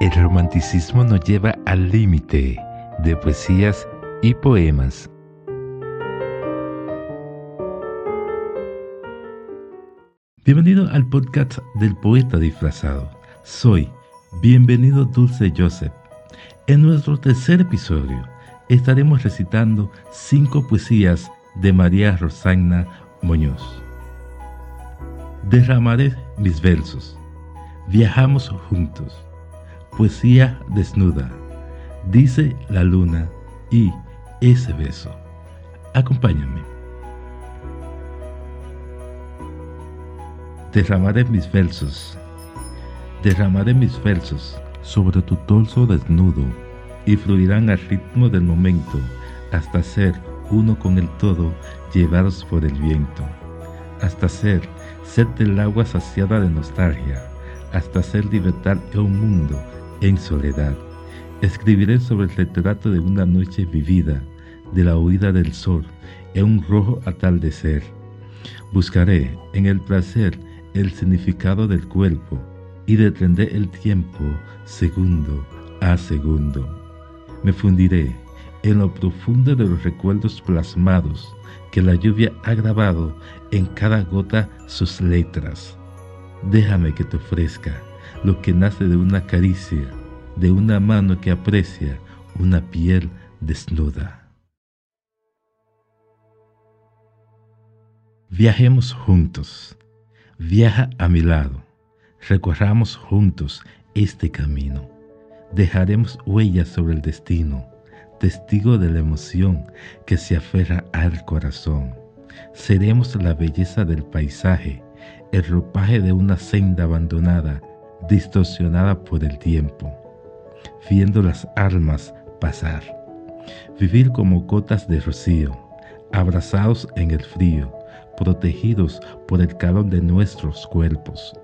el romanticismo nos lleva al límite de poesías y poemas. Bienvenido al podcast del poeta disfrazado. Soy Bienvenido Dulce Joseph. En nuestro tercer episodio estaremos recitando cinco poesías de María Rosagna Muñoz. Derramaré mis versos. Viajamos juntos Poesía desnuda, dice la luna y ese beso. Acompáñame. Derramaré mis versos, derramaré mis versos sobre tu torso desnudo y fluirán al ritmo del momento hasta ser uno con el todo llevados por el viento, hasta ser sed del agua saciada de nostalgia, hasta ser libertad en un mundo en soledad. Escribiré sobre el retrato de una noche vivida, de la huida del sol, en un rojo atardecer. Buscaré en el placer el significado del cuerpo y detendré el tiempo segundo a segundo. Me fundiré en lo profundo de los recuerdos plasmados que la lluvia ha grabado en cada gota sus letras. Déjame que te ofrezca lo que nace de una caricia, de una mano que aprecia una piel desnuda. Viajemos juntos, viaja a mi lado, recorramos juntos este camino, dejaremos huellas sobre el destino, testigo de la emoción que se aferra al corazón. Seremos la belleza del paisaje, el ropaje de una senda abandonada distorsionada por el tiempo, viendo las almas pasar, vivir como gotas de rocío, abrazados en el frío, protegidos por el calor de nuestros cuerpos,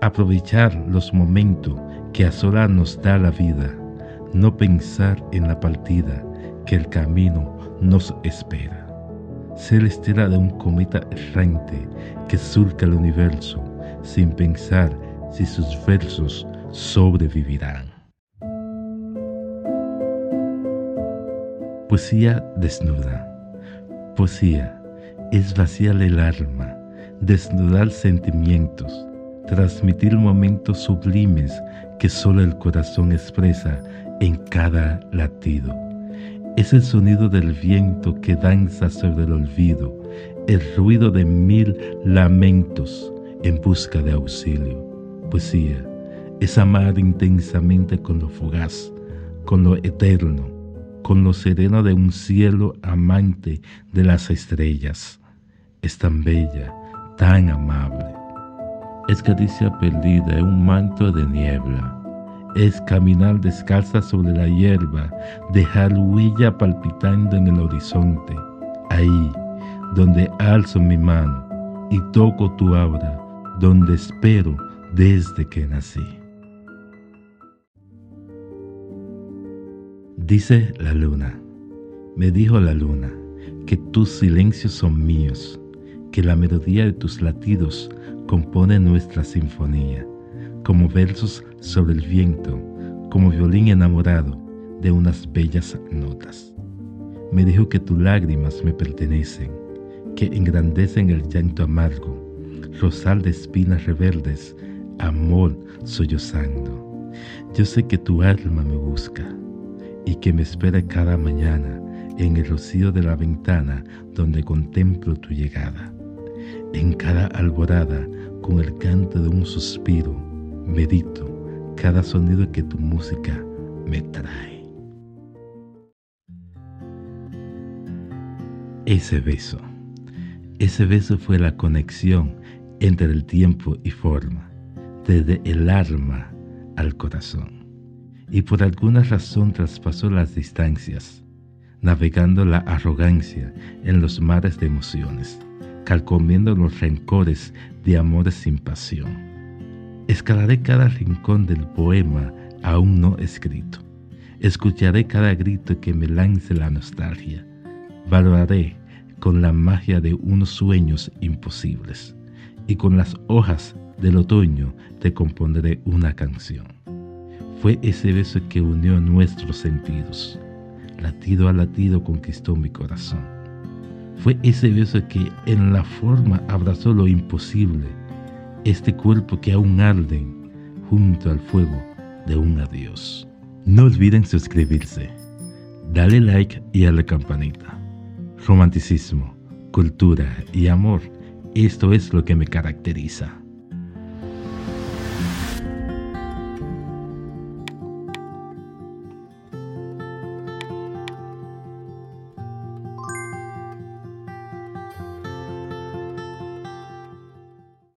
aprovechar los momentos que a sola nos da la vida, no pensar en la partida que el camino nos espera. Ser estela de un cometa errante que surca el universo sin pensar si sus versos sobrevivirán. Poesía desnuda. Poesía es vaciar el alma, desnudar sentimientos, transmitir momentos sublimes que solo el corazón expresa en cada latido. Es el sonido del viento que danza sobre el olvido, el ruido de mil lamentos en busca de auxilio poesía es amar intensamente con lo fugaz, con lo eterno, con lo sereno de un cielo amante de las estrellas. Es tan bella, tan amable. Es caricia perdida en un manto de niebla. Es caminar descalza sobre la hierba, dejar huella palpitando en el horizonte. Ahí, donde alzo mi mano y toco tu aura, donde espero desde que nací. Dice la luna, me dijo la luna, que tus silencios son míos, que la melodía de tus latidos compone nuestra sinfonía, como versos sobre el viento, como violín enamorado de unas bellas notas. Me dijo que tus lágrimas me pertenecen, que engrandecen el llanto amargo, rosal de espinas rebeldes amor sollozando. Yo sé que tu alma me busca y que me espera cada mañana en el rocío de la ventana donde contemplo tu llegada. En cada alborada, con el canto de un suspiro, medito cada sonido que tu música me trae. Ese beso, ese beso fue la conexión entre el tiempo y forma desde el alma al corazón, y por alguna razón traspasó las distancias, navegando la arrogancia en los mares de emociones, calcomiendo los rencores de amores sin pasión. Escalaré cada rincón del poema aún no escrito. Escucharé cada grito que me lance la nostalgia. Valoraré con la magia de unos sueños imposibles y con las hojas del otoño te compondré una canción. Fue ese beso que unió nuestros sentidos. Latido a latido conquistó mi corazón. Fue ese beso que en la forma abrazó lo imposible, este cuerpo que aún arde junto al fuego de un adiós. No olviden suscribirse, dale like y a la campanita. Romanticismo, cultura y amor, esto es lo que me caracteriza.